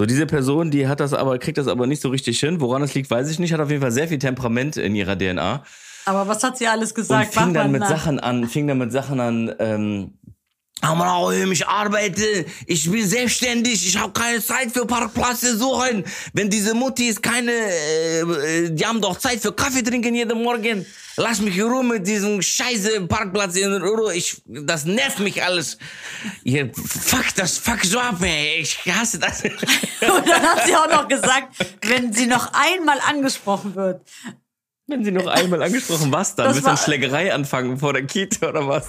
So, diese Person, die hat das aber, kriegt das aber nicht so richtig hin. Woran das liegt, weiß ich nicht. Hat auf jeden Fall sehr viel Temperament in ihrer DNA. Aber was hat sie alles gesagt? Und fing Mach dann mit nach. Sachen an, fing dann mit Sachen an, ähm, aber ich arbeite, ich bin selbstständig, ich habe keine Zeit für Parkplätze suchen. Wenn diese Muttis keine, äh, die haben doch Zeit für Kaffee trinken jeden Morgen. Lass mich in Ruhe mit diesem scheiße Parkplatz in Ruhe. Ich, das nervt mich alles. Ihr, fuck das, fuck so ab, ey. Ich hasse das. Und dann hat sie auch noch gesagt, wenn sie noch einmal angesprochen wird. Wenn sie noch einmal angesprochen, was dann? Müssen wir war- Schlägerei anfangen vor der Kita oder was?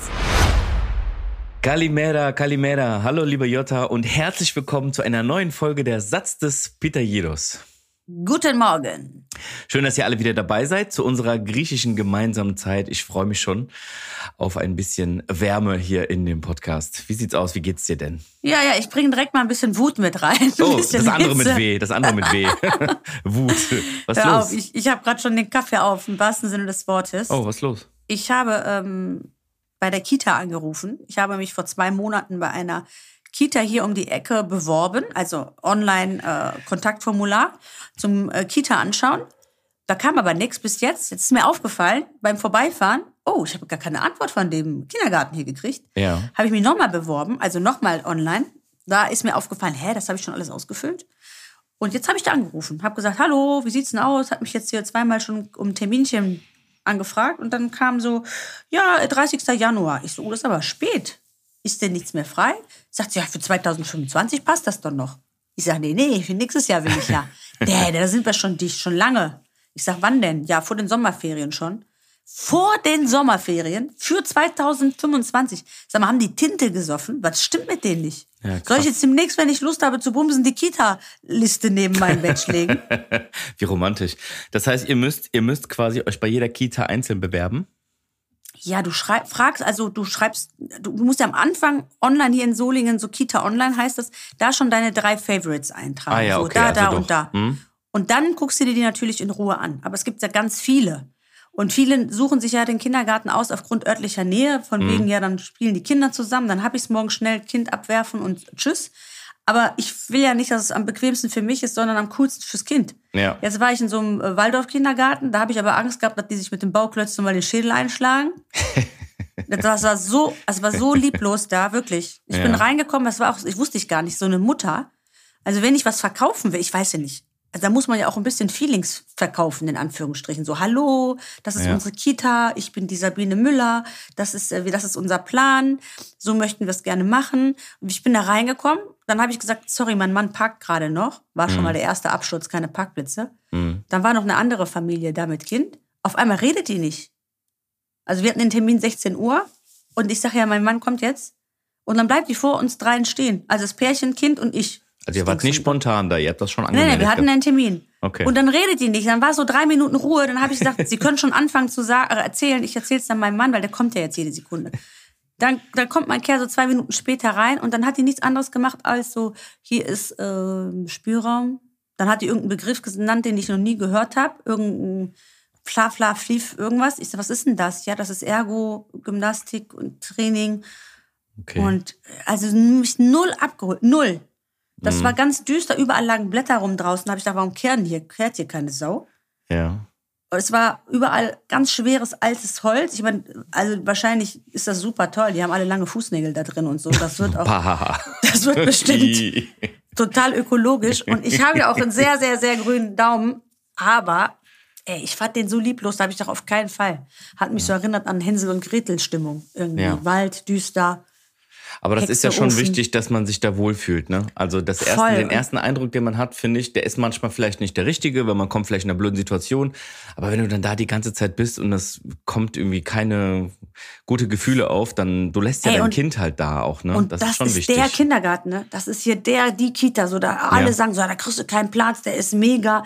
Kalimera, Kalimera. Hallo, liebe Jota und herzlich willkommen zu einer neuen Folge der Satz des Pythagoras. Guten Morgen. Schön, dass ihr alle wieder dabei seid zu unserer griechischen gemeinsamen Zeit. Ich freue mich schon auf ein bisschen Wärme hier in dem Podcast. Wie sieht's aus? Wie geht's dir denn? Ja, ja, ich bringe direkt mal ein bisschen Wut mit rein. Ein Oh, das andere mit Hitze. W, das andere mit W. Wut. Was Hör los? auf, ich, ich habe gerade schon den Kaffee auf, im wahrsten Sinne des Wortes. oh, was los? Ich habe ähm, bei der Kita angerufen. Ich habe mich vor zwei Monaten bei einer Kita hier um die Ecke beworben, also Online-Kontaktformular zum äh, Kita anschauen. Da kam aber nichts bis jetzt. Jetzt ist mir aufgefallen beim Vorbeifahren, oh, ich habe gar keine Antwort von dem Kindergarten hier gekriegt. Ja. Habe ich mich nochmal beworben, also nochmal online. Da ist mir aufgefallen, hä, das habe ich schon alles ausgefüllt. Und jetzt habe ich da angerufen, habe gesagt, hallo, wie sieht's denn aus? Hat mich jetzt hier zweimal schon um ein Terminchen angefragt und dann kam so, ja, 30. Januar. Ich so, oh, das ist aber spät. Ist denn nichts mehr frei? Sagt sie, ja, für 2025 passt das doch noch. Ich sage, nee, nee, für nächstes Jahr will ich ja. nee, da sind wir schon dicht, schon lange. Ich sag, wann denn? Ja, vor den Sommerferien schon. Vor den Sommerferien für 2025. Sag mal, haben die Tinte gesoffen? Was stimmt mit denen nicht? Ja. Soll ich jetzt demnächst, wenn ich Lust habe zu bumsen, die Kita-Liste neben mein Bett legen? Wie romantisch. Das heißt, ihr müsst, ihr müsst quasi euch bei jeder Kita einzeln bewerben. Ja, du schreib, fragst, also du schreibst, du, du musst ja am Anfang online hier in Solingen, so Kita Online heißt das, da schon deine drei Favorites eintragen. Ah ja, so okay, da, also da doch. und da. Hm. Und dann guckst du dir die natürlich in Ruhe an. Aber es gibt ja ganz viele. Und viele suchen sich ja den Kindergarten aus aufgrund örtlicher Nähe, von Hm. wegen, ja, dann spielen die Kinder zusammen, dann hab ich's morgen schnell Kind abwerfen und tschüss. Aber ich will ja nicht, dass es am bequemsten für mich ist, sondern am coolsten fürs Kind. Ja. Jetzt war ich in so einem äh, Waldorf-Kindergarten, da habe ich aber Angst gehabt, dass die sich mit dem Bauklötzchen mal den Schädel einschlagen. Das war so, es war so lieblos da, wirklich. Ich bin Ja. reingekommen, das war auch, ich wusste ich gar nicht, so eine Mutter. Also wenn ich was verkaufen will, ich weiß ja nicht. Also da muss man ja auch ein bisschen Feelings verkaufen, in Anführungsstrichen. So, hallo, das ist Ja. unsere Kita, ich bin die Sabine Müller, das ist, äh, das ist unser Plan, so möchten wir es gerne machen. Und ich bin da reingekommen, dann habe ich gesagt, sorry, mein Mann parkt gerade noch. War schon mal der erste Absturz, keine Parkplätze. Mhm. Dann war noch eine andere Familie da mit Kind. Auf einmal redet die nicht. Also wir hatten den Termin 16 Uhr und ich sage ja, mein Mann kommt jetzt. Und dann bleibt die vor uns dreien stehen. Also das Pärchen, Kind und ich. Also ihr wart nicht spontan da, ihr habt das schon angemeldet. nee, wir hatten einen Termin. Okay. Und dann redet die nicht. Dann war so drei Minuten Ruhe. Dann habe ich gesagt, Sie können schon anfangen zu sagen, äh, erzählen. Ich erzähle es dann meinem Mann, weil der kommt ja jetzt jede Sekunde. Dann, dann kommt mein Kerl so zwei Minuten später rein und dann hat die nichts anderes gemacht als so, hier ist äh, Spielraum. Dann hat die irgendeinen Begriff genannt, den ich noch nie gehört habe. Irgendein Fla, Fla, Flief, irgendwas. Ich sag, was ist denn das? Ja, das ist Ergo, Gymnastik und Training. okay. Und also mich null abgeholt. Null. Das Mhm. war ganz düster. Überall lagen Blätter rum draußen. Da habe ich gedacht, warum kehren hier? Kehrt hier keine Sau? ja. Es war überall ganz schweres altes Holz. Ich meine, also wahrscheinlich ist das super toll. Die haben alle lange Fußnägel da drin und so. Das wird auch, das wird bestimmt total ökologisch. Und ich habe ja auch einen sehr, sehr, sehr grünen Daumen. Aber ey, ich fand den so lieblos, da habe ich doch auf keinen Fall. Hat mich so erinnert an Hänsel und Gretel Stimmung. Irgendwie Ja. Wald, düster. Aber das ist ja schon Hexeofen. wichtig, dass man sich da wohlfühlt, ne? Also das erste, Voll. den ersten Eindruck, den man hat, finde ich, der ist manchmal vielleicht nicht der richtige, weil man kommt vielleicht in einer blöden Situation. Aber wenn du dann da die ganze Zeit bist und es kommt irgendwie keine gute Gefühle auf, dann du lässt ja Ey, dein Kind halt da auch, ne? Und das, ist schon ist wichtig. der Kindergarten, ne? Das ist hier der, die Kita. So, da alle Ja. sagen so, da kriegst du keinen Platz, der ist mega.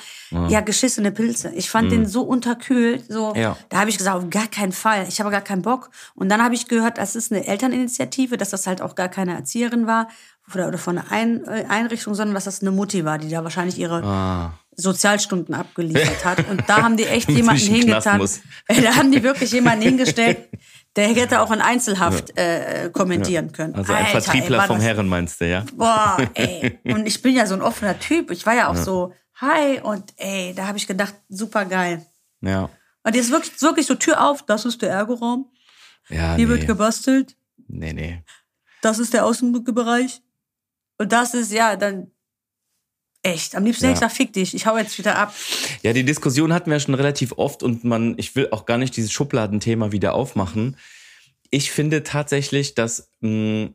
Ja, geschissene Pilze. Ich fand den so unterkühlt. So, Mhm. Ja. da habe ich gesagt, auf gar keinen Fall. Ich habe gar keinen Bock. Und dann habe ich gehört, das ist eine Elterninitiative, dass das halt auch gar keine Erzieherin war oder, oder von einer Ein äh, Einrichtung, sondern dass das eine Mutti war, die da wahrscheinlich ihre Ah. Sozialstunden abgeliefert hat. Und da haben die echt jemanden hingetan. Da haben die wirklich jemanden hingestellt, der hätte auch in Einzelhaft äh, kommentieren können. Also ein Alter, ey, Vertriebler war vom das- Herren meinst du, ja? Boah, ey. Und ich bin ja so ein offener Typ. Ich war ja auch so, hi. Und ey, da habe ich gedacht, super geil. Ja. Und jetzt wirklich, wirklich so Tür auf, das ist der Ergoraum. Ja, Hier nee. wird gebastelt. nee, nee. Das ist der Außenbereich. Und das ist, ja, dann echt. Am liebsten Ja. hätte ich fick dich. Ich hau jetzt wieder ab. Ja, die Diskussion hatten wir schon relativ oft und man, ich will auch gar nicht dieses Schubladenthema wieder aufmachen. Ich finde tatsächlich, dass, mh,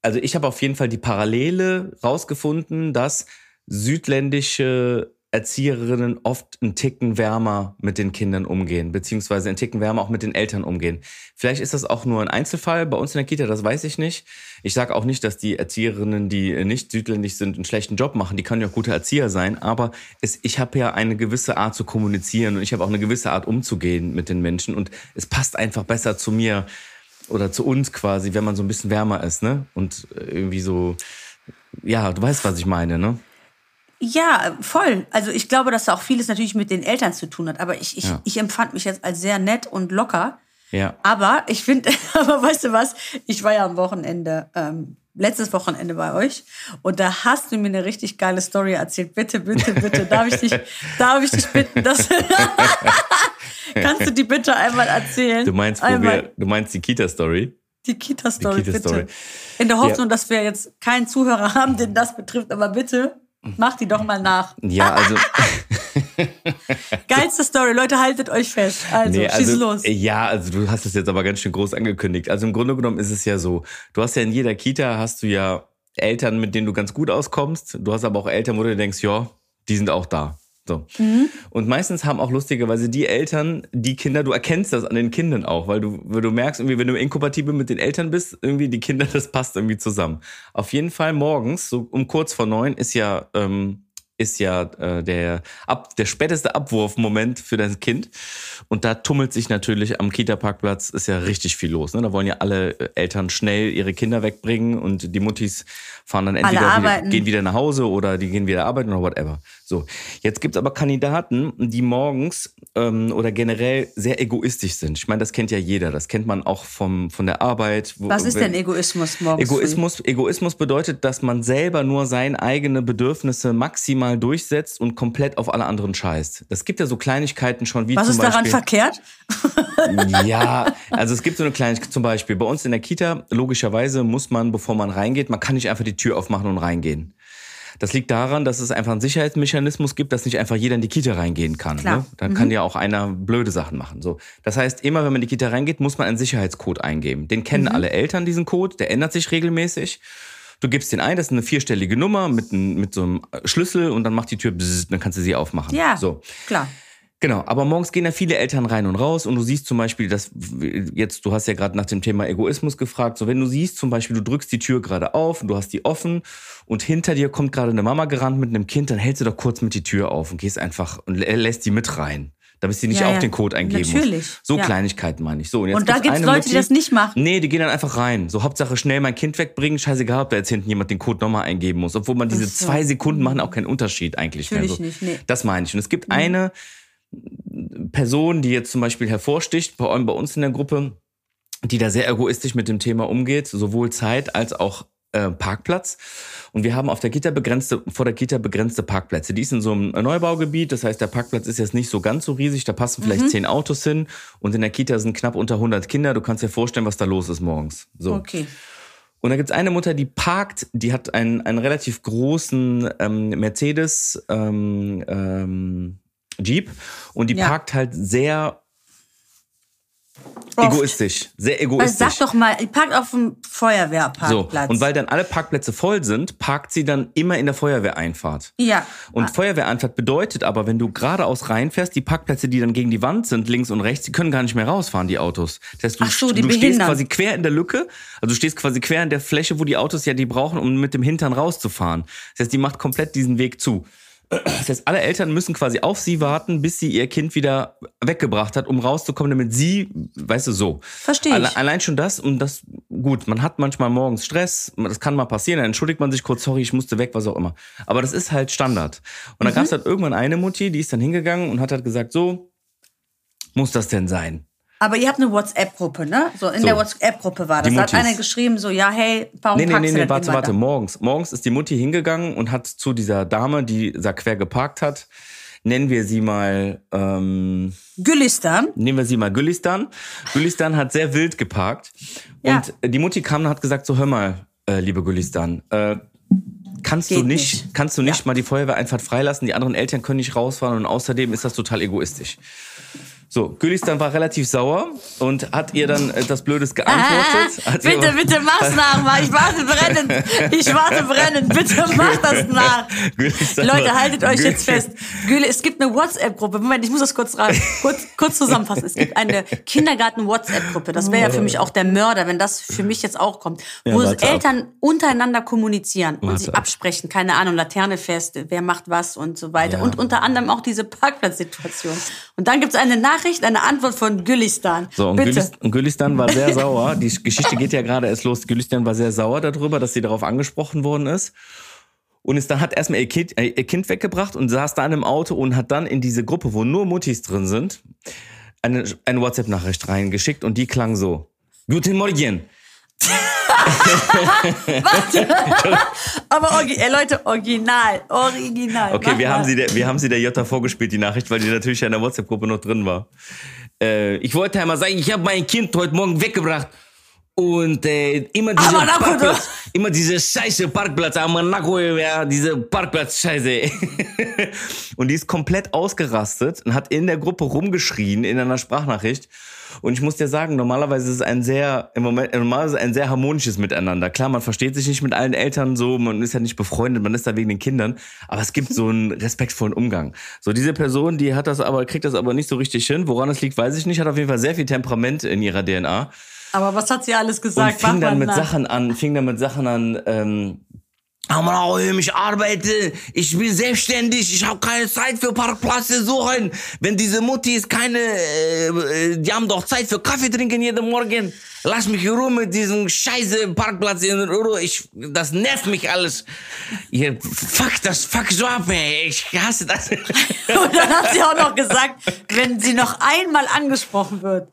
also ich habe auf jeden Fall die Parallele rausgefunden, dass südländische Erzieherinnen oft einen Ticken wärmer mit den Kindern umgehen, beziehungsweise einen Ticken wärmer auch mit den Eltern umgehen. Vielleicht ist das auch nur ein Einzelfall bei uns in der Kita, das weiß ich nicht. Ich sage auch nicht, dass die Erzieherinnen, die nicht südländisch sind, einen schlechten Job machen. Die können ja auch gute Erzieher sein, aber es, ich habe ja eine gewisse Art zu kommunizieren und ich habe auch eine gewisse Art umzugehen mit den Menschen und es passt einfach besser zu mir oder zu uns quasi, wenn man so ein bisschen wärmer ist, ne? Und irgendwie so, ja, du weißt, was ich meine, ne? Ja, voll. Also ich glaube, dass da auch vieles natürlich mit den Eltern zu tun hat. Aber ich, ich, Ja. ich empfand mich jetzt als sehr nett und locker. Ja. Aber ich finde, aber weißt du was? Ich war ja am Wochenende, ähm, letztes Wochenende bei euch und da hast du mir eine richtig geile Story erzählt. Bitte, bitte, bitte, darf ich dich, darf ich dich bitten, dass kannst du die bitte einmal erzählen? Du meinst, einmal wir, du meinst die Kita-Story? die Kita-Story, Die Kita-Story. bitte. In der Hoffnung, dass wir jetzt keinen Zuhörer haben, den das betrifft, aber bitte mach die doch mal nach. Ja, also, Geilste Story, Leute, haltet euch fest. Also, nee, schieß also los. ja, also du hast es jetzt aber ganz schön groß angekündigt. Also im Grunde genommen ist es ja so, du hast ja in jeder Kita hast du ja Eltern, mit denen du ganz gut auskommst. Du hast aber auch Eltern, wo du denkst, ja, die sind auch da. So. Mhm. Und meistens haben auch lustigerweise die Eltern, die Kinder, du erkennst das an den Kindern auch, weil du, weil du merkst, irgendwie, wenn du inkompatibel mit den Eltern bist, irgendwie die Kinder, das passt irgendwie zusammen. Auf jeden Fall morgens, so um kurz vor neun, ist ja, ähm, ist ja äh, der, ab, der späteste Abwurfmoment für das Kind. Und da tummelt sich natürlich am Kita-Parkplatz, ist ja richtig viel los. Ne? Da wollen ja alle äh, Eltern schnell ihre Kinder wegbringen und die Muttis fahren dann entweder wieder, gehen wieder nach Hause oder die gehen wieder arbeiten oder whatever. So, jetzt gibt's aber Kandidaten, die morgens ähm, oder generell sehr egoistisch sind. Ich meine, das kennt ja jeder. Das kennt man auch vom, von der Arbeit. Was ist denn Egoismus morgens? früh? Egoismus, Egoismus bedeutet, dass man selber nur seine eigenen Bedürfnisse maximal durchsetzt und komplett auf alle anderen scheißt. Das gibt ja so Kleinigkeiten schon wie Was zum ist daran Beispiel. verkehrt? Ja, also es gibt so eine Kleinigkeit, zum Beispiel bei uns in der Kita, logischerweise muss man, bevor man reingeht, man kann nicht einfach die Tür aufmachen und reingehen. Das liegt daran, dass es einfach einen Sicherheitsmechanismus gibt, dass nicht einfach jeder in die Kita reingehen kann. Klar. Ne? Dann kann ja auch einer blöde Sachen machen. So, das heißt, immer wenn man in die Kita reingeht, muss man einen Sicherheitscode eingeben. Den kennen alle Eltern diesen Code, der ändert sich regelmäßig. Du gibst den ein, das ist eine vierstellige Nummer mit, mit so einem Schlüssel und dann macht die Tür, bzzz, dann kannst du sie aufmachen. Ja, So. klar. Genau, aber morgens gehen ja viele Eltern rein und raus und du siehst zum Beispiel, dass jetzt, du hast ja gerade nach dem Thema Egoismus gefragt, so wenn du siehst zum Beispiel, du drückst die Tür gerade auf und du hast die offen und hinter dir kommt gerade eine Mama gerannt mit einem Kind, dann hältst du doch kurz mit die Tür auf und gehst einfach und lä- lässt die mit rein. Damit sie nicht Ja, auch ja. den Code eingeben Natürlich, muss. So ja. Kleinigkeiten meine ich. So, jetzt Und da gibt's eine Leute, die Mutti- das nicht machen. Nee, die gehen dann einfach rein. So Hauptsache schnell mein Kind wegbringen. Scheißegal, ob da jetzt hinten jemand den Code nochmal eingeben muss. Obwohl man diese so. zwei Sekunden machen auch keinen Unterschied eigentlich Natürlich. So. nicht, nee. Das meine ich. Und es gibt eine Person, die jetzt zum Beispiel hervorsticht, bei, bei uns in der Gruppe, die da sehr egoistisch mit dem Thema umgeht, sowohl Zeit als auch äh, Parkplatz. Und wir haben auf der Kita begrenzte, vor der Kita begrenzte Parkplätze. Die ist in so einem Neubaugebiet, das heißt, der Parkplatz ist jetzt nicht so ganz so riesig, da passen vielleicht zehn Autos hin und in der Kita sind knapp unter 100 Kinder. Du kannst dir vorstellen, was da los ist morgens. So. Okay. Und da gibt's eine Mutter, die parkt, die hat einen, einen relativ großen ähm, Mercedes ähm, ähm, Jeep und die Ja. parkt halt sehr Oft. Egoistisch. Sehr Weil egoistisch. sag doch mal, parkt auf dem So, Feuerwehrparkplatz. und weil dann alle Parkplätze voll sind, parkt sie dann immer in der Feuerwehreinfahrt. Ja. Und Feuerwehreinfahrt bedeutet aber, wenn du geradeaus reinfährst, die Parkplätze, die dann gegen die Wand sind, links und rechts, die können gar nicht mehr rausfahren, die Autos. Das heißt, du, Ach so, die du stehst quasi quer in der Lücke, also du stehst quasi quer in der Fläche, wo die Autos ja die brauchen, um mit dem Hintern rauszufahren. Das heißt, die macht komplett diesen Weg zu. Das heißt, alle Eltern müssen quasi auf sie warten, bis sie ihr Kind wieder weggebracht hat, um rauszukommen, damit sie, weißt du, so. Verstehe ich. Alle, allein schon das und das, gut, man hat manchmal morgens Stress, das kann mal passieren, dann entschuldigt man sich kurz, sorry, ich musste weg, was auch immer. Aber das ist halt Standard. Und dann gab es halt irgendwann eine Mutti, die ist dann hingegangen und hat halt gesagt, so, muss das denn sein? Aber ihr habt eine WhatsApp-Gruppe, ne? So, in So. der WhatsApp-Gruppe war das. Da hat einer geschrieben, so, ja, hey, warum Nee, nee, packst nee, nee, das warte, warte, da? morgens. Morgens ist die Mutti hingegangen und hat zu dieser Dame, die da quer geparkt hat, nennen wir sie mal, ähm, Gülistan. nehmen wir sie mal Gülistan. Gülistan hat sehr wild geparkt. Ja. Und die Mutti kam und hat gesagt, so hör mal, äh, liebe Gülistan, äh, kannst du nicht, nicht. kannst du nicht mal die Feuerwehreinfahrt freilassen, die anderen Eltern können nicht rausfahren und außerdem ist das total egoistisch. So, Gülistan war relativ sauer und hat ihr dann äh, das Blödes geantwortet. Hat ihr Bitte, aber- bitte mach's nach, mal. Ich warte brennend. Ich warte brennend. Bitte mach das nach. Gülistan Leute, haltet euch jetzt Gül- fest. Güle, es gibt eine WhatsApp-Gruppe. Moment, ich muss das kurz, rein, kurz, kurz zusammenfassen. Es gibt eine Kindergarten-WhatsApp-Gruppe. Das wäre ja für mich auch der Mörder, wenn das für mich jetzt auch kommt. Ja, Wo ab. Eltern untereinander kommunizieren und Warte sich ab. absprechen. Keine Ahnung, Laterne fest, wer macht was und so weiter. Ja. Und unter anderem auch diese Parkplatzsituation. Und dann gibt es eine Nachricht, eine Antwort von Gülistan. So, und, Bitte. Gülis, und Gülistan war sehr sauer. Die Geschichte geht ja gerade erst los. Gülistan war sehr sauer darüber, dass sie darauf angesprochen worden ist. Und ist dann hat erstmal ihr Kind, äh, ihr kind weggebracht und saß da in einem Auto und hat dann in diese Gruppe, wo nur Muttis drin sind, eine, eine WhatsApp-Nachricht reingeschickt und die klang so. Guten Morgen. Aber orgi ey, Leute, original, original. Okay, Mach wir mal. haben, sie der, wir haben sie der Jutta vorgespielt, die Nachricht, weil die natürlich ja in der WhatsApp-Gruppe noch drin war. Äh, ich wollte einmal sagen, ich habe mein Kind heute Morgen weggebracht. Und äh, immer na gut, Parkplatz, immer diese scheiße Parkplatz, Amanako, ja, diese Parkplatz-Scheiße. und die ist komplett ausgerastet und hat in der Gruppe rumgeschrien in einer Sprachnachricht. Und ich muss dir sagen, normalerweise ist es ein sehr, im Moment, normalerweise ein sehr harmonisches Miteinander. Klar, man versteht sich nicht mit allen Eltern so, man ist ja nicht befreundet, man ist da wegen den Kindern, aber es gibt so einen respektvollen Umgang. So, diese Person, die hat das aber, kriegt das aber nicht so richtig hin. Woran es liegt, weiß ich nicht, hat auf jeden Fall sehr viel Temperament in ihrer DNA. Aber was hat sie alles Und gesagt? fing Mach dann mit nach. Sachen an, fing dann mit Sachen an, ähm, ich arbeite, ich bin selbstständig, ich habe keine Zeit für Parkplätze suchen. Wenn diese Muttis keine, äh, äh, die haben doch Zeit für Kaffee trinken jeden Morgen. Lass mich in Ruhe mit diesem scheiße Parkplatz in Ruhe. Ich, das nervt mich alles. Ihr, fuck das, fuck so ab, ey. Ich hasse das. Und dann hat sie auch noch gesagt, wenn sie noch einmal angesprochen wird.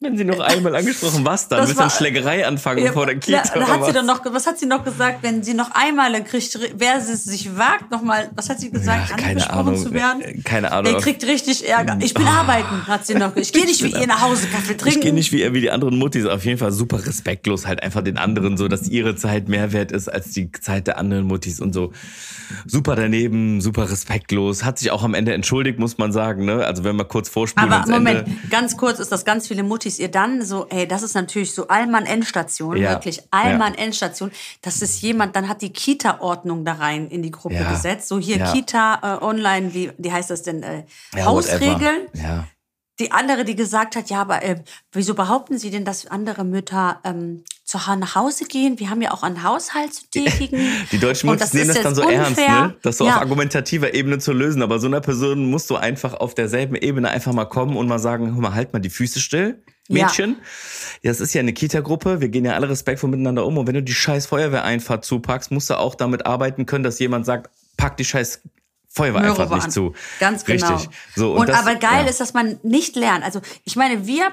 Wenn sie noch einmal angesprochen, was dann? Das Willst du war- Schlägerei anfangen Ja, vor der Kita? da, da hat sie was? dann noch, was hat sie noch gesagt, wenn sie noch einmal dann kriegt, wer es sich wagt, noch mal, was hat sie gesagt, Ja, keine angesprochen Ahnung. zu werden? Äh, keine Ahnung. Der kriegt richtig Ärger. Ich bin arbeiten, hat sie noch gesagt. Ich gehe nicht wie ihr nach Hause Kaffee trinken. Ich gehe nicht wie, wie die anderen Muttis, auf jeden Fall super respektlos, halt einfach den anderen so, dass ihre Zeit mehr wert ist als die Zeit der anderen Muttis und so. Super daneben, super respektlos, hat sich auch am Ende entschuldigt, muss man sagen, ne? Also wenn wir kurz vorspielen Aber Moment, Ende. ganz kurz ist das ganz viele Muttis ihr dann so, ey, das ist natürlich so Allmann Endstation, Ja, wirklich Allmann Endstation. Das ist jemand, dann hat die Kita-Ordnung da rein in die Gruppe Ja, gesetzt. So hier ja. Kita äh, online, wie, wie heißt das denn? Äh, Hausregeln. Die andere, die gesagt hat, ja, aber äh, wieso behaupten Sie denn, dass andere Mütter ähm, zu nach Hause gehen? Wir haben ja auch einen Haushalt zu tätigen. Die deutschen Muttis nehmen das dann so ernst, unfair. ne? Das so ja. auf argumentativer Ebene zu lösen. Aber so einer Person musst du einfach auf derselben Ebene einfach mal kommen und mal sagen, hör mal, halt mal die Füße still. Mädchen. Ja. Das ist ja eine Kita-Gruppe. Wir gehen ja alle respektvoll miteinander um. Und wenn du die scheiß Feuerwehreinfahrt zupackst, musst du auch damit arbeiten können, dass jemand sagt, pack die scheiß Feuerwehreinfahrt Möhre nicht an. zu. Ganz genau. Richtig. So, und das- aber geil ja. ist, dass man nicht lernt. Also ich meine, wir,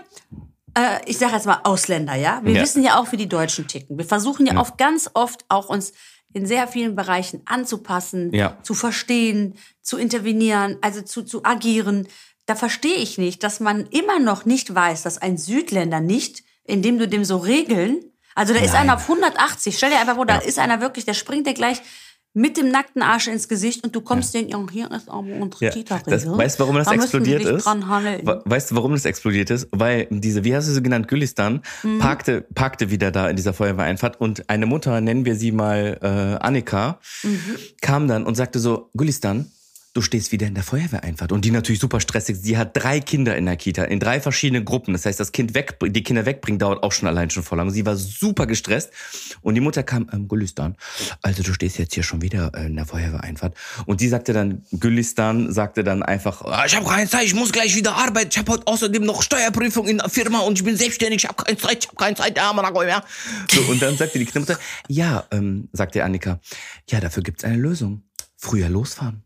äh, ich sage jetzt mal Ausländer, ja, wir Ja. wissen ja auch, wie die Deutschen ticken. Wir versuchen ja, oft ganz oft auch uns in sehr vielen Bereichen anzupassen, Ja. zu verstehen, zu intervenieren, also zu, zu agieren. Da verstehe ich nicht, dass man immer noch nicht weiß, dass ein Südländer nicht, indem du dem so Regeln, also da ist Nein. einer auf 180, stell dir einfach vor, da ist einer wirklich, der springt dir gleich mit dem nackten Arsch ins Gesicht und du kommst ja, hier ist aber unsere Ja, kita das, weißt du, warum das da explodiert ist? Weißt du, warum das explodiert ist? Weil diese, wie hast du sie genannt, Gülistan, Mhm. parkte, parkte wieder da in dieser Feuerwehreinfahrt und eine Mutter, nennen wir sie mal äh, Annika, Mhm. kam dann und sagte so, Gülistan, du stehst wieder in der Feuerwehreinfahrt. Und die natürlich super stressig. Sie hat drei Kinder in der Kita, in drei verschiedenen Gruppen. Das heißt, das Kind weg, die Kinder wegbringen, dauert auch schon allein schon voll lang. Sie war super gestresst. Und die Mutter kam, ähm, Gülistan, also du stehst jetzt hier schon wieder äh, in der Feuerwehreinfahrt. Und die sagte dann, Gülistan sagte dann einfach, ah, ich habe keine Zeit, ich muss gleich wieder arbeiten. Ich habe heute außerdem noch Steuerprüfung in der Firma und ich bin selbstständig, ich habe keine Zeit, ich habe keine Zeit, ja. So, und dann sagte die Mutter, ja, ähm, sagte Annika, ja, dafür gibt's eine Lösung. Früher losfahren.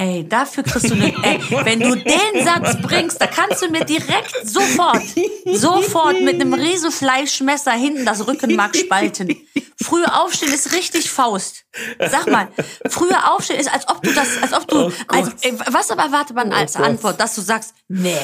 Ey, dafür kriegst du eine. Ey, wenn du den Satz bringst, da kannst du mir direkt sofort, sofort mit einem riesen Fleischmesser hinten das Rückenmark spalten. Früher aufstehen ist richtig Faust. Sag mal, früher aufstehen ist, als ob du das, als ob du, als, ey, was aber erwartet man als Oh. Antwort, dass du sagst, nee,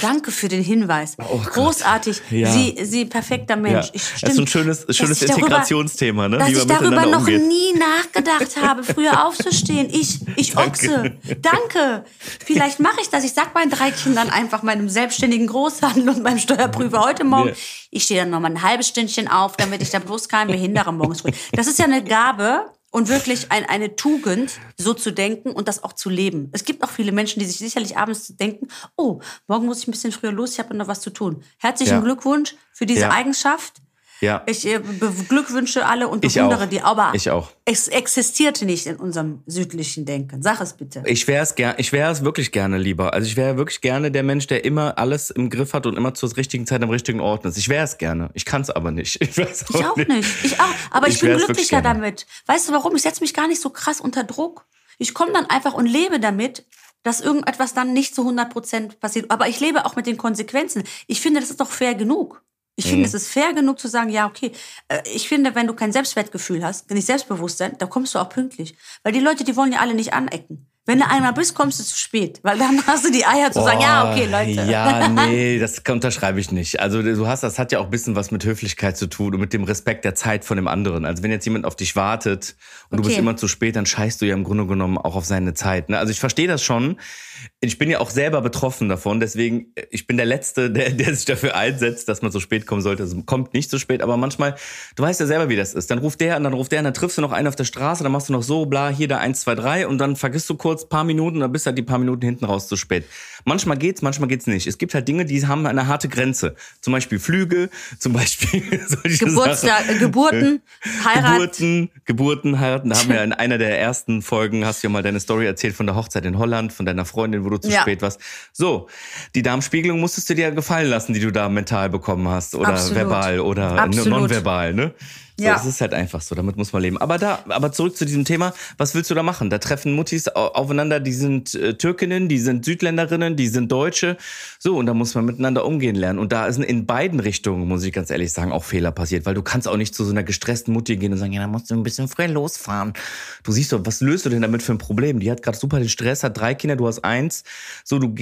danke für den Hinweis. Oh. Großartig, Ja. sie, sie perfekter Mensch. Ich, das ist ein schönes, schönes Integrationsthema, ne? Dass wie ich darüber noch umgeht. nie nachgedacht habe, früher aufzustehen. Ich, ich Ochse. Danke. Vielleicht mache ich das. Ich sag meinen drei Kindern einfach, meinem selbstständigen Großhandel und meinem Steuerprüfer heute Morgen, ich stehe dann noch mal ein halbes Stündchen auf, damit ich da bloß keinen behindere morgens früh. Das ist ja eine Gabe und wirklich ein, eine Tugend, so zu denken und das auch zu leben. Es gibt auch viele Menschen, die sich sicherlich abends denken, oh, morgen muss ich ein bisschen früher los, ich habe noch was zu tun. Herzlichen Ja. Glückwunsch für diese Ja. Eigenschaft. Ja. Ich äh, beglückwünsche alle und bewundere auch. die, aber Ich auch. es existierte nicht in unserem südlichen Denken. Sag es bitte. Ich wäre es ich wäre es wirklich gerne lieber. Also ich wäre wirklich gerne der Mensch, der immer alles im Griff hat und immer zur richtigen Zeit am richtigen Ort ist. Ich wäre es gerne. Ich kann es aber nicht. Ich, weiß Ich auch nicht. Ich auch. Aber ich, Ich bin glücklicher damit. Weißt du warum? Ich setze mich gar nicht so krass unter Druck. Ich komme dann einfach und lebe damit, dass irgendetwas dann nicht zu 100 Prozent passiert. Aber ich lebe auch mit den Konsequenzen. Ich finde, das ist doch fair genug. Ich Mhm. finde, es ist fair genug zu sagen, ja, okay. Äh, Ich finde, wenn du kein Selbstwertgefühl hast, nicht Selbstbewusstsein, dann kommst du auch pünktlich. Weil die Leute, die wollen ja alle nicht anecken. Wenn du einmal bist, kommst du zu spät. Weil dann hast du die Eier zu sagen, ja, okay, Leute. Ja, nee, das unterschreibe ich nicht. Also du hast, das hat ja auch ein bisschen was mit Höflichkeit zu tun und mit dem Respekt der Zeit von dem anderen. Also wenn jetzt jemand auf dich wartet und du bist Okay. immer zu spät, dann scheißt du ja im Grunde genommen auch auf seine Zeit. Ne? Also ich verstehe das schon. Ich bin ja auch selber betroffen davon, deswegen, äh, ich bin der Letzte, der, der sich dafür einsetzt, dass man so spät kommen sollte. Also kommt nicht so spät, aber manchmal, du weißt ja selber, wie das ist. Dann ruft der an, dann ruft der an, dann triffst du noch einen auf der Straße, dann machst du noch so, bla, hier, da, eins, zwei, drei und dann vergisst du kurz paar Minuten und dann bist halt die paar Minuten hinten raus zu spät. Manchmal geht's, manchmal geht's nicht. Es gibt halt Dinge, die haben eine harte Grenze. Zum Beispiel Flüge, zum Beispiel solche Sachen. Geburtstag, äh, Geburten, Heirat. Geburten, Geburten, heiraten. Da haben wir in einer der ersten Folgen, hast du ja mal deine Story erzählt von der Hochzeit in Holland, von deiner Freundin, wo du zu Ja. spät warst. So, die Darmspiegelung musstest du dir gefallen lassen, die du da mental bekommen hast. Oder Absolut. verbal oder Absolut. nonverbal, ne? So, Ja. Das ist halt einfach so, damit muss man leben. Aber da, aber zurück zu diesem Thema, was willst du da machen? Da treffen Muttis au- aufeinander, die sind äh, Türkinnen, die sind Südländerinnen, die sind Deutsche. So, und da muss man miteinander umgehen lernen. Und da sind in beiden Richtungen, muss ich ganz ehrlich sagen, auch Fehler passiert, weil du kannst auch nicht zu so einer gestressten Mutti gehen und sagen, ja, da musst du ein bisschen früher losfahren. Du siehst doch, was löst du denn damit für ein Problem? Die hat gerade super den Stress, hat drei Kinder, du hast eins. So, du,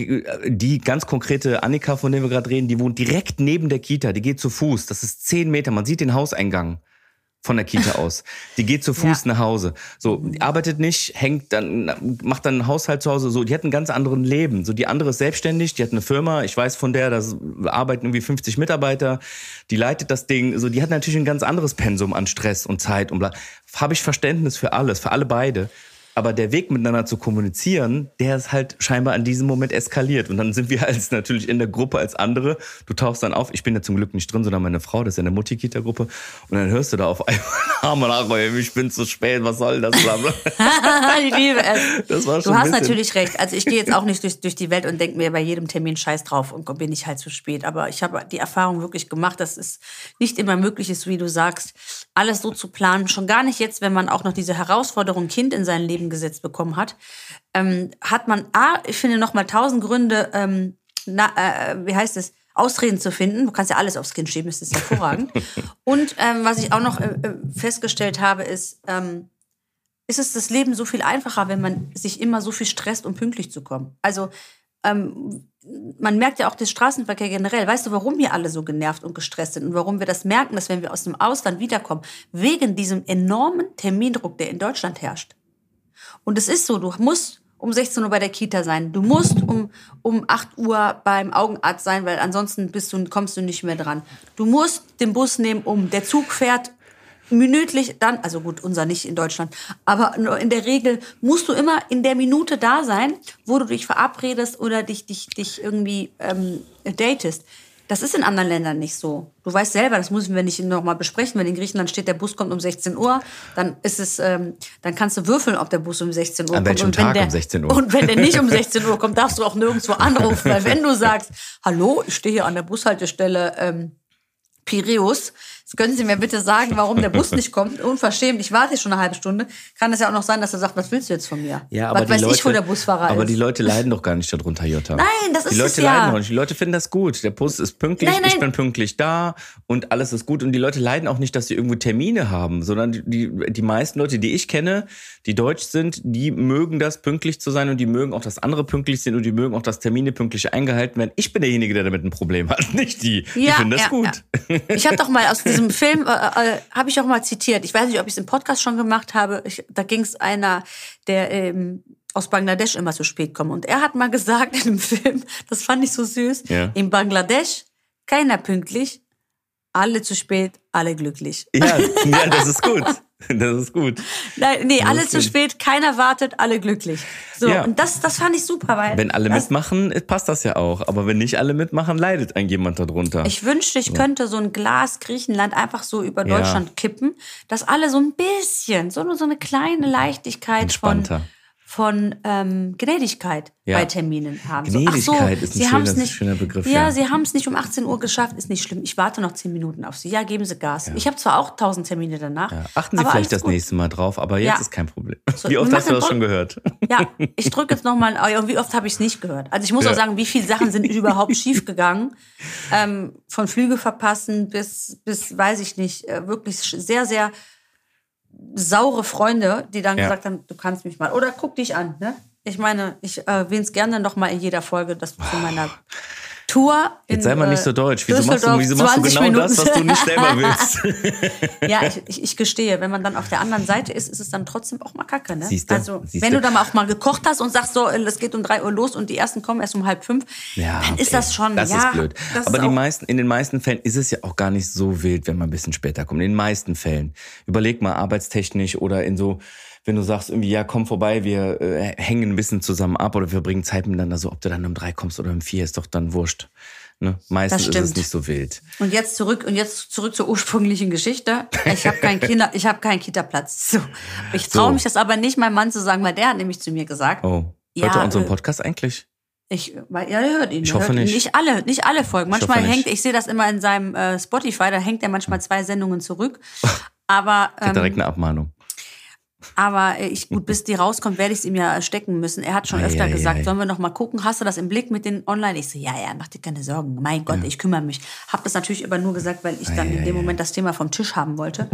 die ganz konkrete Annika, von der wir gerade reden, die wohnt direkt neben der Kita, die geht zu Fuß. Das ist zehn Meter, man sieht den Hauseingang von der Kita aus. Die geht zu Fuß nach Hause. So, die arbeitet nicht, hängt dann, macht dann einen Haushalt zu Hause. So, die hat einen ganz anderen Leben. So, die andere ist selbstständig, die hat eine Firma. Ich weiß von der, da arbeiten irgendwie 50 Mitarbeiter. Die leitet das Ding. So, die hat natürlich ein ganz anderes Pensum an Stress und Zeit und bla. Habe ich Verständnis für alles, für alle beide. Aber der Weg miteinander zu kommunizieren, der ist halt scheinbar an diesem Moment eskaliert. Und dann sind wir als natürlich in der Gruppe als andere. Du tauchst dann auf. Ich bin ja zum Glück nicht drin, sondern meine Frau, das ist ja eine Mutti-Kita-Gruppe. Und dann hörst du da auf einmal, ich bin zu spät, was soll das? Ich liebe es. Das war schon Du hast natürlich recht. Also ich gehe jetzt auch nicht durch, durch die Welt und denke mir bei jedem Termin Scheiß drauf und bin ich halt zu spät. Aber ich habe die Erfahrung wirklich gemacht, dass es nicht immer möglich ist, wie du sagst, alles so zu planen. Schon gar nicht jetzt, wenn man auch noch diese Herausforderung Kind in sein Leben gesetzt bekommen hat. Ähm, hat man, A, ich finde nochmal tausend Gründe, ähm, na, äh, wie heißt es, Ausreden zu finden. Du kannst ja alles aufs Kind schieben, das ist hervorragend. und ähm, was ich auch noch äh, äh, festgestellt habe, ist, ähm, ist es das Leben so viel einfacher, wenn man sich immer so viel stresst, um pünktlich zu kommen. Also ähm, man merkt ja auch den Straßenverkehr generell. Weißt du, warum wir alle so genervt und gestresst sind und warum wir das merken, dass wenn wir aus dem Ausland wiederkommen, wegen diesem enormen Termindruck, der in Deutschland herrscht. Und es ist so, du musst um 16 Uhr bei der Kita sein. Du musst um, um 8 Uhr beim Augenarzt sein, weil ansonsten bist du, kommst du nicht mehr dran. Du musst den Bus nehmen um. Der Zug fährt minütlich dann, also gut, unser nicht in Deutschland, aber in der Regel musst du immer in der Minute da sein, wo du dich verabredest oder dich, dich, dich irgendwie ähm, datest. Das ist in anderen Ländern nicht so. Du weißt selber, das müssen wir nicht nochmal besprechen. Wenn in Griechenland steht, der Bus kommt um 16 Uhr, dann ist es, ähm, dann kannst du würfeln, ob der Bus um 16 Uhr An kommt. Und wenn Tag der, um 16 Uhr? Und wenn der nicht um 16 Uhr kommt, darfst du auch nirgendwo anrufen. Weil wenn du sagst, hallo, ich stehe hier an der Bushaltestelle ähm, Piräus, jetzt können Sie mir bitte sagen, warum der Bus nicht kommt? Unverschämt, ich warte schon eine halbe Stunde. Kann es ja auch noch sein, dass er sagt, was willst du jetzt von mir? Ja, aber was die weiß Leute, ich, wo der Busfahrer aber ist. die Leute leiden doch gar nicht darunter, Jutta. Nein, das Die ist es Leute ja. leiden auch nicht. Die Leute finden das gut. Der Bus ist pünktlich, Nein, nein. ich bin pünktlich da und alles ist gut. Und die Leute leiden auch nicht, dass sie irgendwo Termine haben, sondern die, die, die meisten Leute, die ich kenne, die deutsch sind, die mögen das, pünktlich zu sein und die mögen auch, dass andere pünktlich sind und die mögen auch, dass Termine pünktlich eingehalten werden. Ich bin derjenige, der damit ein Problem hat, nicht die. die Ja, finden das ja, gut. Ja. Ich habe doch mal aus diesem Film, äh, äh, habe ich auch mal zitiert. Ich weiß nicht, ob ich es im Podcast schon gemacht habe. Ich, da ging es einer, der ähm, aus Bangladesch immer zu spät kommt. Und er hat mal gesagt in dem Film, das fand ich so süß, Ja. in Bangladesch keiner pünktlich, alle zu spät, alle glücklich. Ja, ja, das ist gut. Das ist gut. Nein, nee, alle zu spät, keiner wartet, alle glücklich. So, Ja. und das, das fand ich super, weil Wenn alle das, mitmachen, passt das ja auch. Aber wenn nicht alle mitmachen, leidet ein jemand darunter. Ich wünschte, ich könnte so ein Glas Griechenland einfach so über Ja. Deutschland kippen, dass alle so ein bisschen, so nur so eine kleine Leichtigkeit Entspannter. von ähm, Gnädigkeit Ja. bei Terminen haben. Gnädigkeit ist ein Sie haben's schöner- nicht, schöner Begriff, Ja, ja. Sie haben es nicht um 18 Uhr geschafft, ist nicht schlimm. Ich warte noch 10 Minuten auf Sie. Ja, geben Sie Gas. Ich habe zwar auch 1000 Termine danach. Ja, achten Sie vielleicht das gut. nächste Mal drauf, aber jetzt Ja. ist kein Problem. So, Wie oft hast du das schon gehört? Ja, ich drücke jetzt nochmal, wie oft habe ich es nicht gehört? Also ich muss Ja. auch sagen, wie viele Sachen sind überhaupt schiefgegangen? Ähm, von Flüge verpassen bis, bis, weiß ich nicht, äh, wirklich sehr, sehr saure Freunde, die dann Ja. gesagt haben, du kannst mich mal. Oder guck dich an, ne? Ich meine, ich erwähne es gerne noch mal in jeder Folge, dass du zu meiner Tour Jetzt sei mal nicht äh, so deutsch. Wieso machst du, wieso machst du 20 genau das, was du Minuten- nicht selber willst? ja, ich, ich, ich gestehe, wenn man dann auf der anderen Seite ist, ist es dann trotzdem auch mal kacke. Ne? Siehste, also, siehste. wenn du dann mal auch mal gekocht hast und sagst so, äh, es geht um drei Uhr los und die ersten kommen erst um halb fünf, dann ist okay. das schon, Das ja. ist blöd. das Aber ist die meisten, in den meisten Fällen ist es ja auch gar nicht so wild, wenn man ein bisschen später kommt. In den meisten Fällen. Überleg mal arbeitstechnisch oder in so, wenn du sagst irgendwie, ja, komm vorbei, wir äh, hängen ein bisschen zusammen ab oder wir bringen Zeit miteinander, so ob du dann um drei kommst oder um vier, ist doch dann wurscht. Ne? Meistens ist es nicht so wild. Und jetzt zurück und jetzt zurück zur ursprünglichen Geschichte. Ich habe keinen Kinder, ich habe keinen Kita-Platz. So. Ich traue So. mich das aber nicht, meinem Mann zu sagen, weil der hat nämlich zu mir gesagt, Oh. Ja, Hört er unseren äh, Podcast eigentlich? Ich, weil, ja, der hört ihn. Ich hoffe hört ihn. nicht. Nicht alle, nicht alle Folgen. Ich Manchmal nicht. hängt, ich sehe das immer in seinem äh, Spotify, da hängt er manchmal zwei Sendungen zurück. Aber, hat direkt ähm, eine Abmahnung. Aber äh, ich, gut, bis die rauskommt, werde ich es ihm ja stecken müssen. Er hat schon Ei, öfter ei, gesagt, ei. sollen wir noch mal gucken, hast du das im Blick mit den Online? Ich so, ja, ja, mach dir keine Sorgen. Mein Gott, ich kümmere mich. Hab das natürlich aber nur gesagt, weil ich dann Ei, in dem. Moment das Thema vom Tisch haben wollte.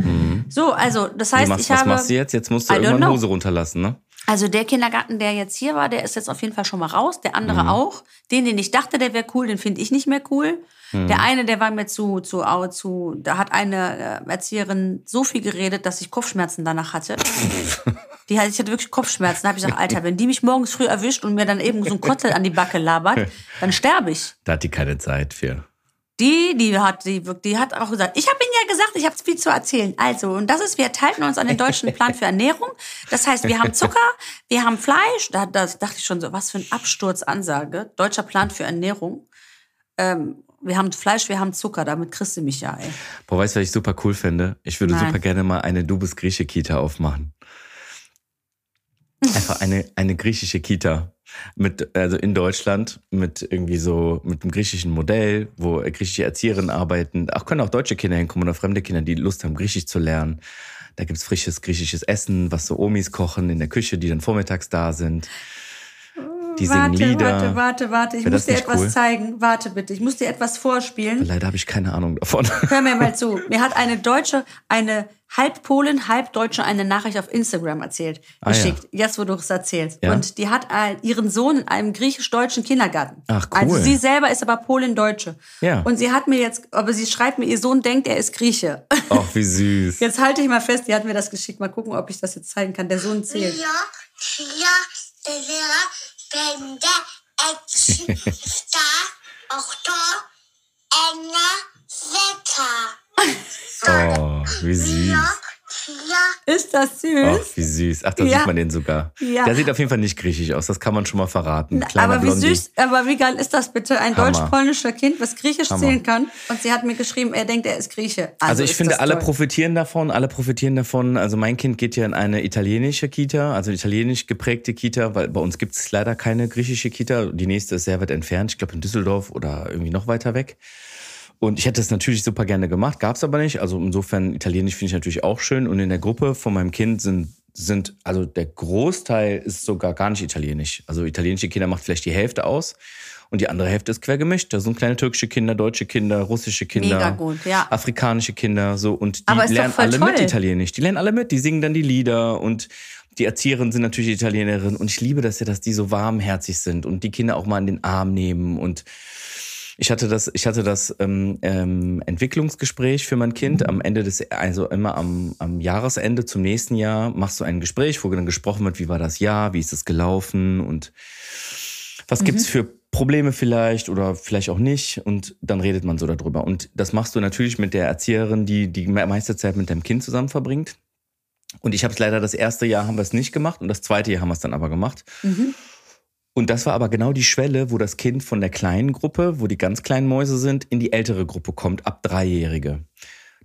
So, also, das heißt, machst, ich was habe... machst du jetzt? Jetzt musst du I irgendwann. Hose runterlassen, ne? Also der Kindergarten, der jetzt hier war, der ist jetzt auf jeden Fall schon mal raus. Der andere Mhm. auch. Den, den ich dachte, der wäre cool, den finde ich nicht mehr cool. Mhm. Der eine, der war mir zu, zu, zu, da hat eine äh, Erzieherin so viel geredet, dass ich Kopfschmerzen danach hatte. Die hatte, ich hatte wirklich Kopfschmerzen. Da habe ich gesagt, Alter, wenn die mich morgens früh erwischt und mir dann eben so ein Kotzel an die Backe labert, dann sterbe ich. Da hat die keine Zeit für. Die, die hat, die, die hat auch gesagt, ich habe Ihnen ja gesagt, ich habe viel zu erzählen. Also, und das ist, wir halten uns an den deutschen Plan für Ernährung. Das heißt, wir haben Zucker, wir haben Fleisch. Da, da dachte ich schon so, was für ein Absturzansage. Deutscher Plan für Ernährung. Ähm, wir haben Fleisch, wir haben Zucker, damit kriegst du mich ja, ey. Boah, weißt du, was ich super cool fände? Ich würde Nein. super gerne mal eine Du bist Grieche Kita aufmachen. Einfach eine, eine griechische Kita. Mit, also in Deutschland mit irgendwie so, mit einem griechischen Modell, wo griechische Erzieherinnen arbeiten. Auch können auch deutsche Kinder hinkommen oder fremde Kinder, die Lust haben, Griechisch zu lernen. Da gibt's frisches griechisches Essen, was so Omis kochen in der Küche, die dann vormittags da sind. Die singen warte, Lieder. warte, warte, warte. Ich Wäre muss dir etwas cool? zeigen. Warte bitte, ich muss dir etwas vorspielen. Leider habe ich keine Ahnung davon. Hör mir mal zu. Mir hat eine deutsche, eine halb Polin, halb Deutsche eine Nachricht auf Instagram erzählt, Ah, ja. geschickt. Jetzt, wo du es erzählst. Ja. Und die hat ihren Sohn in einem griechisch-deutschen Kindergarten. Ach, cool. Also sie selber ist aber Polin-Deutsche. Ja. Und sie hat mir jetzt, aber sie schreibt mir, ihr Sohn denkt, er ist Grieche. Ach, wie süß. Jetzt halte ich mal fest, die hat mir das geschickt. Mal gucken, ob ich das jetzt zeigen kann. Der Sohn zählt. Ja, ja, der Lehrer, Bände, Action, Star, Oktor, Ende, Wetter. Oh, wie süß. Ist das Ach, süß? wie süß. Ach, da Ja. sieht man den sogar. Ja. Der sieht auf jeden Fall nicht griechisch aus, das kann man schon mal verraten. Kleiner aber wie Blondie. süß, aber wie geil ist das bitte? Ein deutsch-polnischer Kind, was Griechisch Hammer. zählen kann. Und sie hat mir geschrieben, er denkt, er ist Grieche. Also ich ist finde, alle toll. profitieren davon, alle profitieren davon. Also mein Kind geht ja in eine italienische Kita, also italienisch geprägte Kita, weil bei uns gibt es leider keine griechische Kita. Die nächste ist sehr weit entfernt, ich glaube in Düsseldorf oder irgendwie noch weiter weg. Und ich hätte es natürlich super gerne gemacht, gab es aber nicht. Also insofern, Italienisch finde ich natürlich auch schön. Und in der Gruppe von meinem Kind sind, sind, also der Großteil ist sogar gar nicht italienisch. Also italienische Kinder macht vielleicht die Hälfte aus. Und die andere Hälfte ist quer gemischt. Da sind kleine türkische Kinder, deutsche Kinder, russische Kinder, gut, ja. afrikanische Kinder, so. Und die lernen alle toll. mit Italienisch. Die lernen alle mit, die singen dann die Lieder und die Erzieherinnen sind natürlich Italienerinnen. Und ich liebe das ja, dass die so warmherzig sind und die Kinder auch mal in den Arm nehmen und ich hatte das, ich hatte das ähm, ähm, Entwicklungsgespräch für mein Kind am Ende des, also immer am, am Jahresende zum nächsten Jahr machst du ein Gespräch, wo dann gesprochen wird, wie war das Jahr, wie ist es gelaufen und was gibt's für Probleme vielleicht oder vielleicht auch nicht und dann redet man so darüber. Und das machst du natürlich mit der Erzieherin, die die meiste Zeit mit deinem Kind zusammen verbringt. Und ich habe es leider das erste Jahr haben wir es nicht gemacht und das zweite Jahr haben wir es dann aber gemacht. Und das war aber genau die Schwelle, wo das Kind von der kleinen Gruppe, wo die ganz kleinen Mäuse sind, in die ältere Gruppe kommt, ab Dreijährige.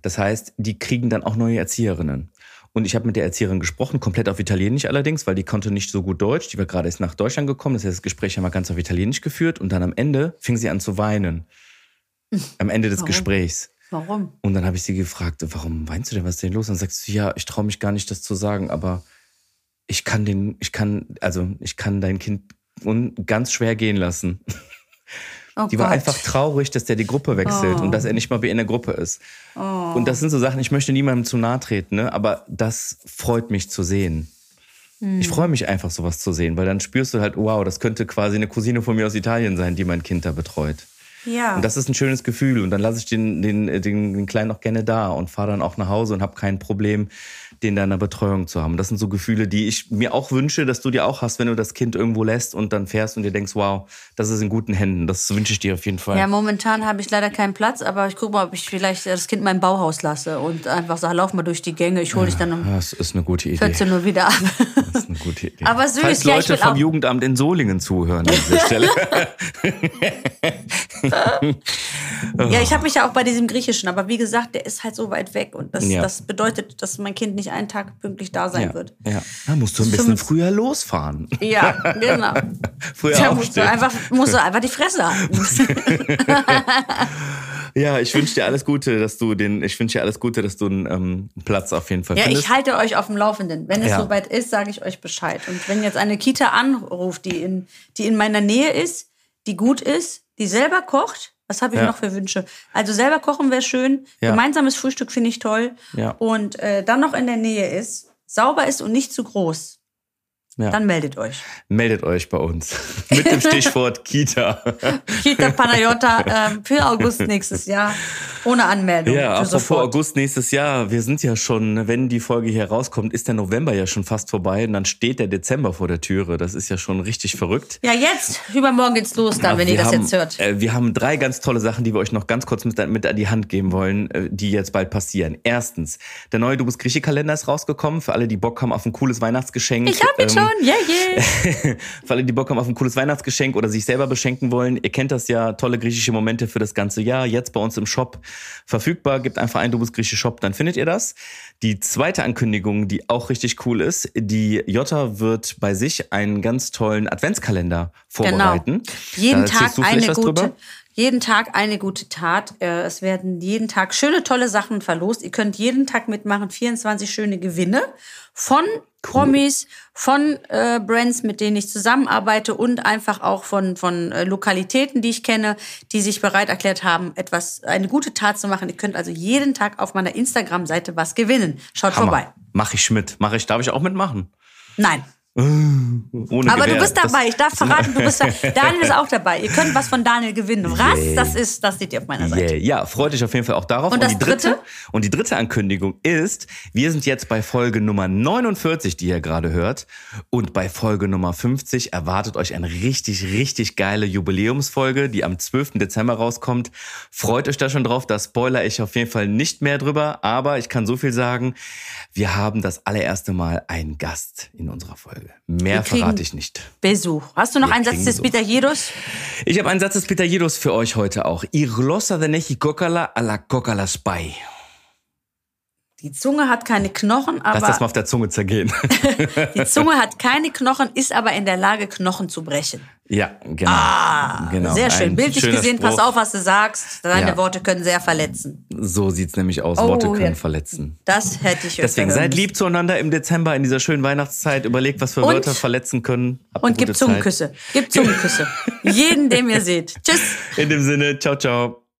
Das heißt, die kriegen dann auch neue Erzieherinnen. Und ich habe mit der Erzieherin gesprochen, komplett auf Italienisch allerdings, weil die konnte nicht so gut Deutsch. Die war gerade erst nach Deutschland gekommen. Das heißt, das Gespräch haben wir ganz auf Italienisch geführt. Und dann am Ende fing sie an zu weinen. Am Ende des Warum? Gesprächs. Warum? Und dann habe ich sie gefragt, warum weinst du denn? Was ist denn los? Und dann sagst du, ja, ich traue mich gar nicht, das zu sagen, aber ich kann den, ich kann, also ich kann dein Kind un, ganz schwer gehen lassen. Oh Die war Gott. einfach traurig, dass der die Gruppe wechselt und dass er nicht mal in der Gruppe ist. Und das sind so Sachen, ich möchte niemandem zu nahe treten, ne? aber das freut mich zu sehen. Ich freue mich einfach, sowas zu sehen, weil dann spürst du halt, wow, das könnte quasi eine Cousine von mir aus Italien sein, die mein Kind da betreut. Ja. Und das ist ein schönes Gefühl. Und dann lasse ich den, den, den, den Kleinen auch gerne da und fahre dann auch nach Hause und habe kein Problem, den da in der Betreuung zu haben. Das sind so Gefühle, die ich mir auch wünsche, dass du dir auch hast, wenn du das Kind irgendwo lässt und dann fährst und dir denkst, wow, das ist in guten Händen. Das wünsche ich dir auf jeden Fall. ja, momentan habe ich leider keinen Platz, aber ich gucke mal, ob ich vielleicht das Kind in meinem Bauhaus lasse und einfach sage, lauf mal durch die Gänge, ich hole dich dann um Das ist eine gute Idee. 14 Uhr wieder ab. Das ist eine gute Idee. Aber süß, Falls ja, Leute will vom Jugendamt in Solingen zuhören an dieser Stelle. Ja, ich habe mich ja auch bei diesem Griechischen, aber wie gesagt, der ist halt so weit weg und das, Ja. das bedeutet, dass mein Kind nicht einen Tag pünktlich da sein ja, wird. ja. Da musst du ein bisschen Fünf- früher losfahren. Ja, genau. Früher Da musst du einfach, musst du einfach die Fresse halten. Ja, ich wünsche dir alles Gute, dass du den, ich wünsche dir alles Gute, dass du einen ähm, Platz auf jeden Fall Ja, findest. ich halte euch auf dem Laufenden. Wenn es Ja. soweit ist, sage ich euch Bescheid. Und wenn jetzt eine Kita anruft, die in, die in meiner Nähe ist, die gut ist, die selber kocht, was habe ich Ja. noch für Wünsche? Also selber kochen wäre schön. Ja. Gemeinsames Frühstück finde ich toll. Ja. Und äh, dann noch in der Nähe ist, sauber ist und nicht zu groß. Ja. Dann meldet euch. Meldet euch bei uns mit dem Stichwort Kita. Kita Panayota ähm, für August nächstes Jahr. Ohne Anmeldung. Ja, apropos sofort. August nächstes Jahr. Wir sind ja schon, wenn die Folge hier rauskommt, ist der November ja schon fast vorbei und dann steht der Dezember vor der Türe. Das ist ja schon richtig verrückt. Ja, jetzt, übermorgen geht's los dann, wenn wir ihr das haben, jetzt hört. Äh, wir haben drei ganz tolle Sachen, die wir euch noch ganz kurz mit, mit an die Hand geben wollen, äh, die jetzt bald passieren. Erstens, der neue Du bist Grieche-Kalender ist rausgekommen. Für alle, die Bock haben auf ein cooles Weihnachtsgeschenk. Ich hab ihn Ähm, schon, yeah, yeah. Für alle, die Bock haben auf ein cooles Weihnachtsgeschenk oder sich selber beschenken wollen, ihr kennt das ja, tolle griechische Momente für das ganze Jahr, jetzt bei uns im Shop verfügbar. Gebt einfach ein, du bist griechische Shop, dann findet ihr das. Die zweite Ankündigung, die auch richtig cool ist, die Jota wird bei sich einen ganz tollen Adventskalender vorbereiten. Genau. Jeden Da Tag eine gute. drüber? Jeden Tag eine gute Tat. Äh, Es werden jeden Tag schöne, tolle Sachen verlost. Ihr könnt jeden Tag mitmachen. 24 schöne Gewinne von Promis, von äh, Brands, mit denen ich zusammenarbeite und einfach auch von, von äh, Lokalitäten, die ich kenne, die sich bereit erklärt haben, etwas, eine gute Tat zu machen. Ihr könnt also jeden Tag auf meiner Instagram-Seite was gewinnen. Schaut vorbei. Mach ich mit. Mach ich, darf ich auch mitmachen? Nein. Ohne Aber Gewähr. du bist Das- dabei. Ich darf verraten, du bist da. Daniel ist auch dabei. Ihr könnt was von Daniel gewinnen. Was das ist, das seht ihr auf meiner Seite. Yeah. Ja, freut euch auf jeden Fall auch darauf. Und das die dritte, dritte? Und die dritte Ankündigung ist, wir sind jetzt bei Folge Nummer 49, die ihr gerade hört. Und bei Folge Nummer 50 erwartet euch eine richtig, richtig geile Jubiläumsfolge, die am 12. Dezember rauskommt. Freut euch da schon drauf. Da spoiler ich auf jeden Fall nicht mehr drüber. Aber ich kann so viel sagen. Wir haben das allererste Mal einen Gast in unserer Folge. Mehr verrate ich nicht. Besuch. Hast du noch Wir einen Satz des Besuch. Pitajedos? Ich habe einen Satz des Peter Jedos für euch heute auch. Irlosa de nechi kokala a la kokala spy. Die Zunge hat keine Knochen, Lass das mal aber auf der Zunge zergehen. die Zunge hat keine Knochen, ist aber in der Lage, Knochen zu brechen. ja, genau. Ah, genau. sehr schön. Ein Bildlich gesehen, Spruch. pass auf, was du sagst. Deine Ja. Worte können sehr verletzen. So sieht's nämlich aus. Oh, Worte können ja. verletzen. Das hätte ich Deswegen seid lieb zueinander im Dezember in dieser schönen Weihnachtszeit. Überlegt, was für Und- Wörter verletzen können. Habt Und gib. Zungenküsse. Gib Zungenküsse. Jeden, den ihr seht. Tschüss. In dem Sinne, ciao, ciao.